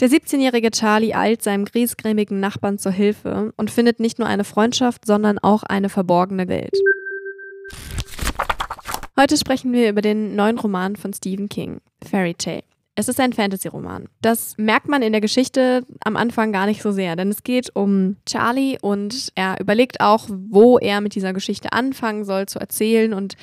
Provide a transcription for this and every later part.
Der 17-jährige Charlie eilt seinem griesgrämigen Nachbarn zur Hilfe und findet nicht nur eine Freundschaft, sondern auch eine verborgene Welt. Heute sprechen wir über den neuen Roman von Stephen King, Fairy Tale. Es ist ein Fantasy-Roman. Das merkt man in der Geschichte am Anfang gar nicht so sehr, denn es geht um Charlie und er überlegt auch, wo er mit dieser Geschichte anfangen soll zu erzählen und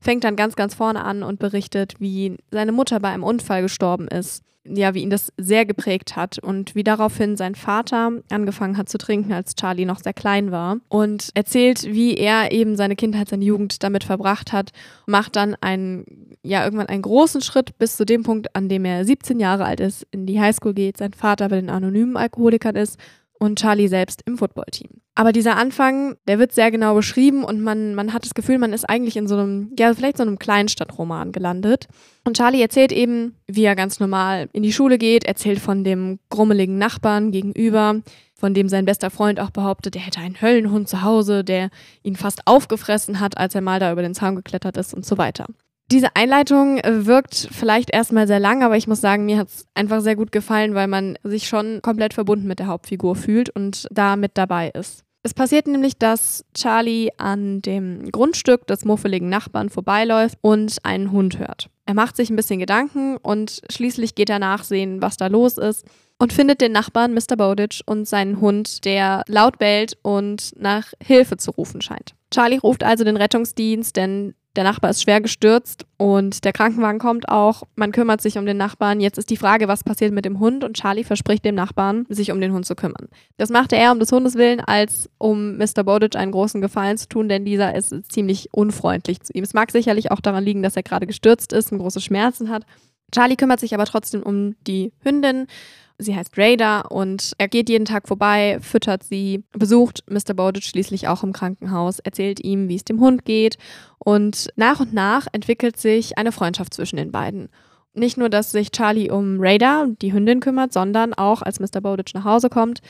fängt dann ganz, ganz vorne an und berichtet, wie seine Mutter bei einem Unfall gestorben ist. Ja, wie ihn das sehr geprägt hat und wie daraufhin sein Vater angefangen hat zu trinken, als Charlie noch sehr klein war. Und erzählt, wie er eben seine Kindheit, seine Jugend damit verbracht hat, macht dann einen, ja, irgendwann einen großen Schritt bis zu dem Punkt, an dem er 17 Jahre alt ist, in die Highschool geht, sein Vater bei den anonymen Alkoholikern ist und Charlie selbst im Footballteam. Aber dieser Anfang, der wird sehr genau beschrieben und man, man hat das Gefühl, man ist eigentlich in so einem, ja, vielleicht so einem Kleinstadtroman gelandet. Und Charlie erzählt eben, wie er ganz normal in die Schule geht, erzählt von dem grummeligen Nachbarn gegenüber, von dem sein bester Freund auch behauptet, er hätte einen Höllenhund zu Hause, der ihn fast aufgefressen hat, als er mal da über den Zaun geklettert ist und so weiter. Diese Einleitung äh, wirkt vielleicht erstmal sehr lang, aber ich muss sagen, mir hat es einfach sehr gut gefallen, weil man sich schon komplett verbunden mit der Hauptfigur fühlt und da mit dabei ist. Es passiert nämlich, dass Charlie an dem Grundstück des muffeligen Nachbarn vorbeiläuft und einen Hund hört. Er macht sich ein bisschen Gedanken und schließlich geht er nachsehen, was da los ist und findet den Nachbarn Mr. Bowditch und seinen Hund, der laut bellt und nach Hilfe zu rufen scheint. Charlie ruft also den Rettungsdienst, denn der Nachbar ist schwer gestürzt und der Krankenwagen kommt auch. Man kümmert sich um den Nachbarn. Jetzt ist die Frage, was passiert mit dem Hund und Charlie verspricht dem Nachbarn, sich um den Hund zu kümmern. Das machte er um des Hundes willen, als um Mr. Bowditch einen großen Gefallen zu tun, denn dieser ist ziemlich unfreundlich zu ihm. Es mag sicherlich auch daran liegen, dass er gerade gestürzt ist und große Schmerzen hat. Charlie kümmert sich aber trotzdem um die Hündin Sie heißt Raider und er geht jeden Tag vorbei, füttert sie, besucht Mr. Bowditch schließlich auch im Krankenhaus, erzählt ihm, wie es dem Hund geht und nach und nach entwickelt sich eine Freundschaft zwischen den beiden. Nicht nur, dass sich Charlie um Raider, die Hündin, kümmert, sondern auch, als Mr. Bowditch nach Hause kommt,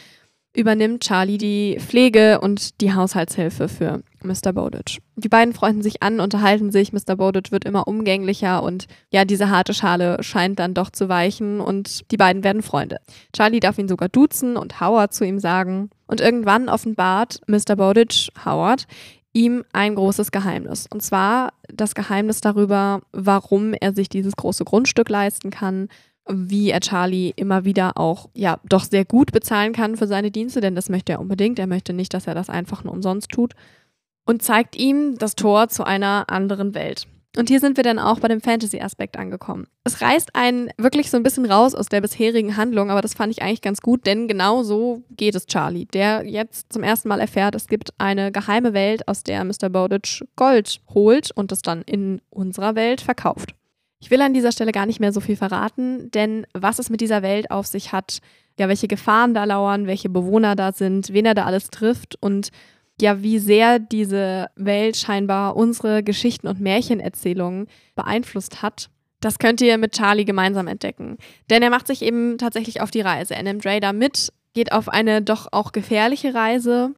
übernimmt Charlie die Pflege und die Haushaltshilfe für Mr. Bowditch. Die beiden freunden sich an, unterhalten sich, Mr. Bowditch wird immer umgänglicher und ja, diese harte Schale scheint dann doch zu weichen und die beiden werden Freunde. Charlie darf ihn sogar duzen und Howard zu ihm sagen. Und irgendwann offenbart Mr. Bowditch Howard ihm ein großes Geheimnis. Und zwar das Geheimnis darüber, warum er sich dieses große Grundstück leisten kann, wie er Charlie immer wieder auch, ja, doch sehr gut bezahlen kann für seine Dienste, denn das möchte er unbedingt. Er möchte nicht, dass er das einfach nur umsonst tut. Und zeigt ihm das Tor zu einer anderen Welt. Und hier sind wir dann auch bei dem Fantasy-Aspekt angekommen. Es reißt einen wirklich so ein bisschen raus aus der bisherigen Handlung, aber das fand ich eigentlich ganz gut, denn genau so geht es Charlie, der jetzt zum ersten Mal erfährt, es gibt eine geheime Welt, aus der Mr. Bowditch Gold holt und es dann in unserer Welt verkauft. Ich will an dieser Stelle gar nicht mehr so viel verraten, denn was es mit dieser Welt auf sich hat, ja, welche Gefahren da lauern, welche Bewohner da sind, wen er da alles trifft und ja, wie sehr diese Welt scheinbar unsere Geschichten und Märchenerzählungen beeinflusst hat, das könnt ihr mit Charlie gemeinsam entdecken. Denn er macht sich eben tatsächlich auf die Reise. Er nimmt Ray da mit, geht auf eine doch auch gefährliche Reise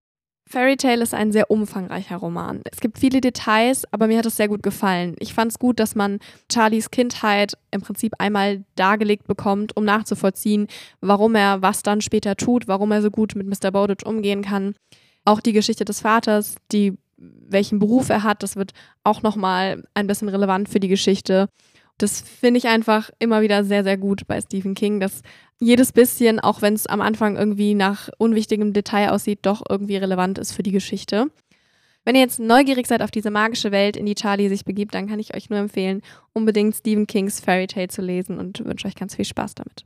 Fairy Tale ist ein sehr umfangreicher Roman. Es gibt viele Details, aber mir hat es sehr gut gefallen. Ich fand es gut, dass man Charlies Kindheit im Prinzip einmal dargelegt bekommt, um nachzuvollziehen, warum er was dann später tut, warum er so gut mit Mr. Bowditch umgehen kann. Auch die Geschichte des Vaters, die welchen Beruf er hat, das wird auch nochmal ein bisschen relevant für die Geschichte. Das finde ich einfach immer wieder sehr, sehr gut bei Stephen King, dass jedes bisschen, auch wenn es am Anfang irgendwie nach unwichtigem Detail aussieht, doch irgendwie relevant ist für die Geschichte. Wenn ihr jetzt neugierig seid auf diese magische Welt, in die Charlie sich begibt, dann kann ich euch nur empfehlen, unbedingt Stephen Kings Fairy Tale zu lesen und wünsche euch ganz viel Spaß damit.